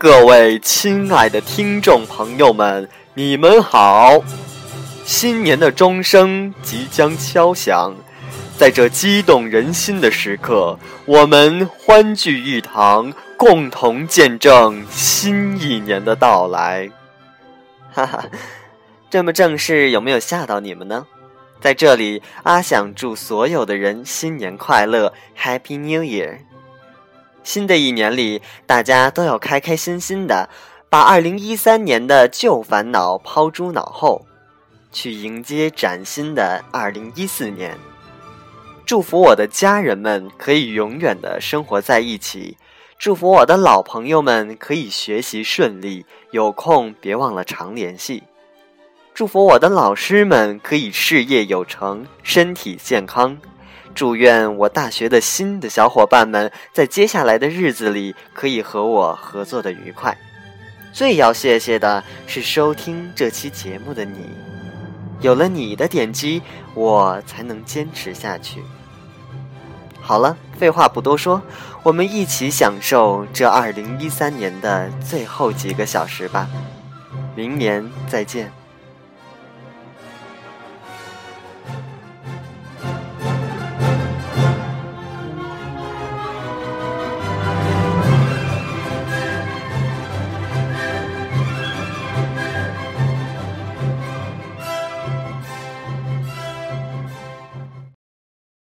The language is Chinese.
各位亲爱的听众朋友们，你们好！新年的钟声即将敲响，在这激动人心的时刻，我们欢聚一堂，共同见证新一年的到来。哈哈，这么正式，有没有吓到你们呢？在这里，阿想祝所有的人新年快乐，Happy New Year！新的一年里，大家都要开开心心的，把二零一三年的旧烦恼抛诸脑后，去迎接崭新的二零一四年。祝福我的家人们可以永远的生活在一起，祝福我的老朋友们可以学习顺利，有空别忘了常联系。祝福我的老师们可以事业有成，身体健康。祝愿我大学的新的小伙伴们在接下来的日子里可以和我合作的愉快。最要谢谢的是收听这期节目的你，有了你的点击，我才能坚持下去。好了，废话不多说，我们一起享受这二零一三年的最后几个小时吧。明年再见。